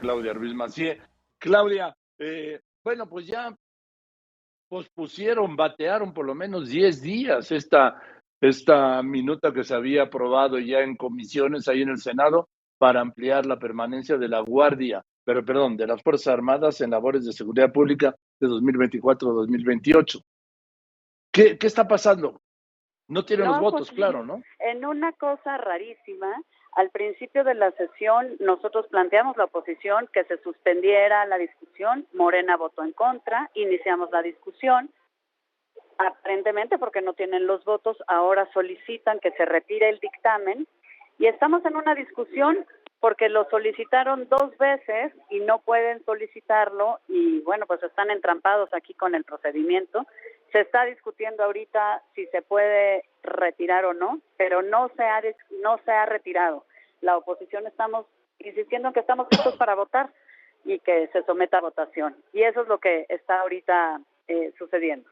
Claudia Ruiz Macié. Claudia, eh, bueno, pues ya pospusieron, batearon por lo menos 10 días esta, esta minuta que se había aprobado ya en comisiones ahí en el Senado para ampliar la permanencia de la Guardia, pero perdón, de las Fuerzas Armadas en labores de seguridad pública de 2024 a 2028. ¿Qué, ¿Qué está pasando? No tienen los votos, pues, claro, ¿no? En una cosa rarísima, al principio de la sesión nosotros planteamos la oposición que se suspendiera la discusión, Morena votó en contra, iniciamos la discusión, aparentemente porque no tienen los votos, ahora solicitan que se retire el dictamen y estamos en una discusión porque lo solicitaron dos veces y no pueden solicitarlo y bueno, pues están entrampados aquí con el procedimiento. Se está discutiendo ahorita si se puede retirar o no, pero no se ha no se ha retirado. La oposición estamos insistiendo en que estamos listos para votar y que se someta a votación. Y eso es lo que está ahorita eh, sucediendo.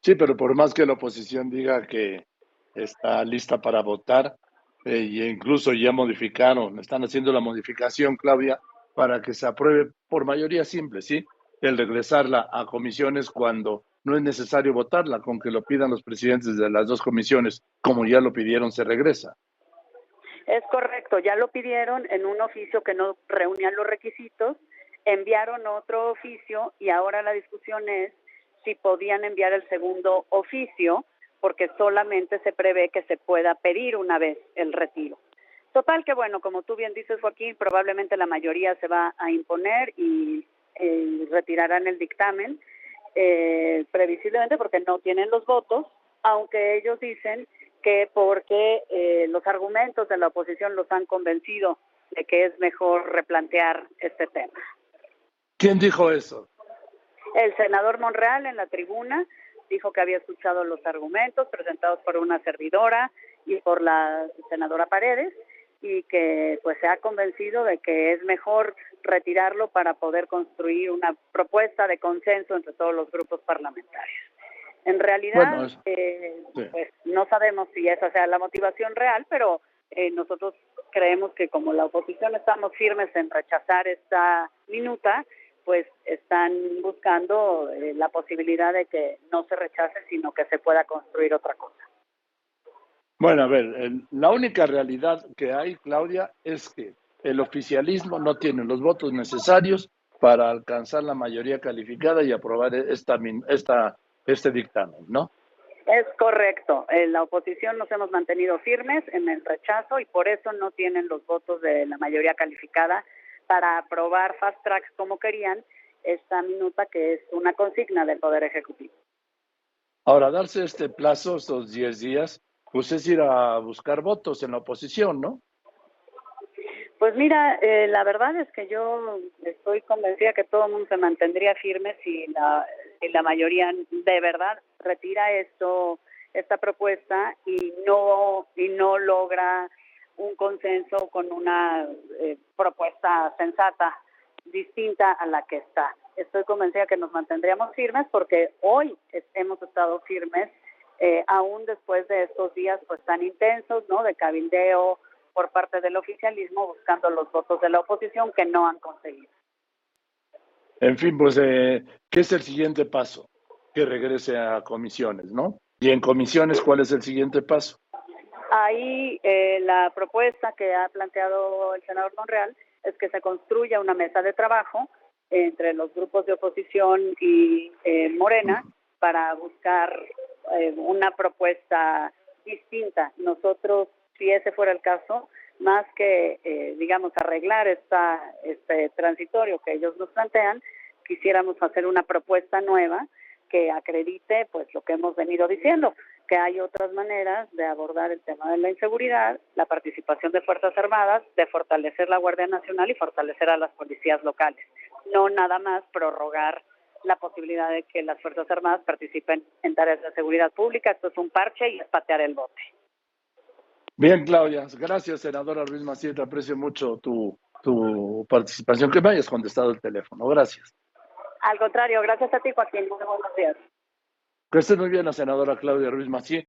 Sí, pero por más que la oposición diga que está lista para votar, e incluso ya modificaron, están haciendo la modificación, Claudia, para que se apruebe por mayoría simple, ¿sí? El regresarla a comisiones cuando no es necesario votarla, con que lo pidan los presidentes de las dos comisiones, como ya lo pidieron, se regresa. Es correcto, ya lo pidieron en un oficio que no reunían los requisitos, enviaron otro oficio y ahora la discusión es si podían enviar el segundo oficio porque solamente se prevé que se pueda pedir una vez el retiro. Total que bueno, como tú bien dices Joaquín, probablemente la mayoría se va a imponer y eh, retirarán el dictamen, eh, previsiblemente porque no tienen los votos, aunque ellos dicen que porque eh, los argumentos de la oposición los han convencido de que es mejor replantear este tema. ¿Quién dijo eso? El senador Monreal en la tribuna dijo que había escuchado los argumentos presentados por una servidora y por la senadora Paredes y que pues se ha convencido de que es mejor retirarlo para poder construir una propuesta de consenso entre todos los grupos parlamentarios. En realidad, eh, pues no sabemos si esa sea la motivación real, pero eh, nosotros creemos que como la oposición estamos firmes en rechazar esta minuta, pues están buscando eh, la posibilidad de que no se rechace, sino que se pueda construir otra cosa. Bueno, a ver, la única realidad que hay, Claudia, es que el oficialismo no tiene los votos necesarios para alcanzar la mayoría calificada y aprobar esta, esta este dictamen, ¿no? Es correcto. En la oposición nos hemos mantenido firmes en el rechazo y por eso no tienen los votos de la mayoría calificada para aprobar fast tracks como querían esta minuta que es una consigna del Poder Ejecutivo. Ahora, darse este plazo, estos 10 días, pues es ir a buscar votos en la oposición, ¿no? Pues mira, eh, la verdad es que yo estoy convencida que todo el mundo se mantendría firme si la, mayoría de verdad retira esto, esta propuesta y no y no logra un consenso con una eh, propuesta sensata distinta a la que está. Estoy convencida que nos mantendríamos firmes porque hoy hemos estado firmes eh, aún después de estos días pues tan intensos, ¿no? De cabildeo por parte del oficialismo buscando los votos de la oposición que no han conseguido. En fin, pues, eh, ¿qué es el siguiente paso? Que regrese a comisiones, ¿no? Y en comisiones, ¿cuál es el siguiente paso? Ahí eh, la propuesta que ha planteado el senador Monreal es que se construya una mesa de trabajo entre los grupos de oposición y eh, Morena para buscar eh, una propuesta distinta. Nosotros, si ese fuera el caso, más que, eh, digamos, arreglar esta, este transitorio que ellos nos plantean, quisiéramos hacer una propuesta nueva que acredite pues lo que hemos venido diciendo, que hay otras maneras de abordar el tema de la inseguridad, la participación de Fuerzas Armadas, de fortalecer la Guardia Nacional y fortalecer a las policías locales, no nada más prorrogar la posibilidad de que las Fuerzas Armadas participen en tareas de seguridad pública, esto es un parche y es patear el bote. Bien, Claudia. Gracias, senadora Ruiz Maciel. aprecio mucho tu, tu participación. Que me hayas contestado el teléfono. Gracias. Al contrario, gracias a ti, Joaquín. Muy buenos días. Que esté muy bien la senadora Claudia Ruiz Macié.